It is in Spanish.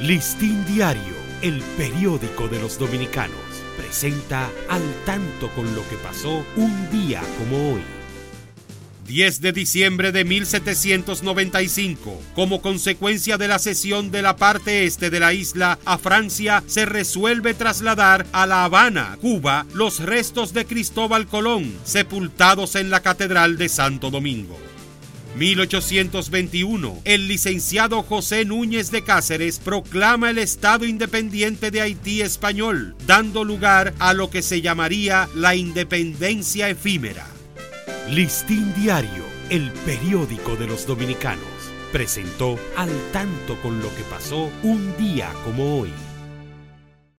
Listín Diario, el periódico de los dominicanos, presenta al tanto con lo que pasó un día como hoy. 10 de diciembre de 1795. Como consecuencia de la cesión de la parte este de la isla a Francia, se resuelve trasladar a La Habana, Cuba, los restos de Cristóbal Colón, sepultados en la Catedral de Santo Domingo. 1821, el licenciado José Núñez de Cáceres proclama el Estado Independiente de Haití español, dando lugar a lo que se llamaría la independencia efímera. Listín Diario, el periódico de los dominicanos, presentó al tanto con lo que pasó un día como hoy.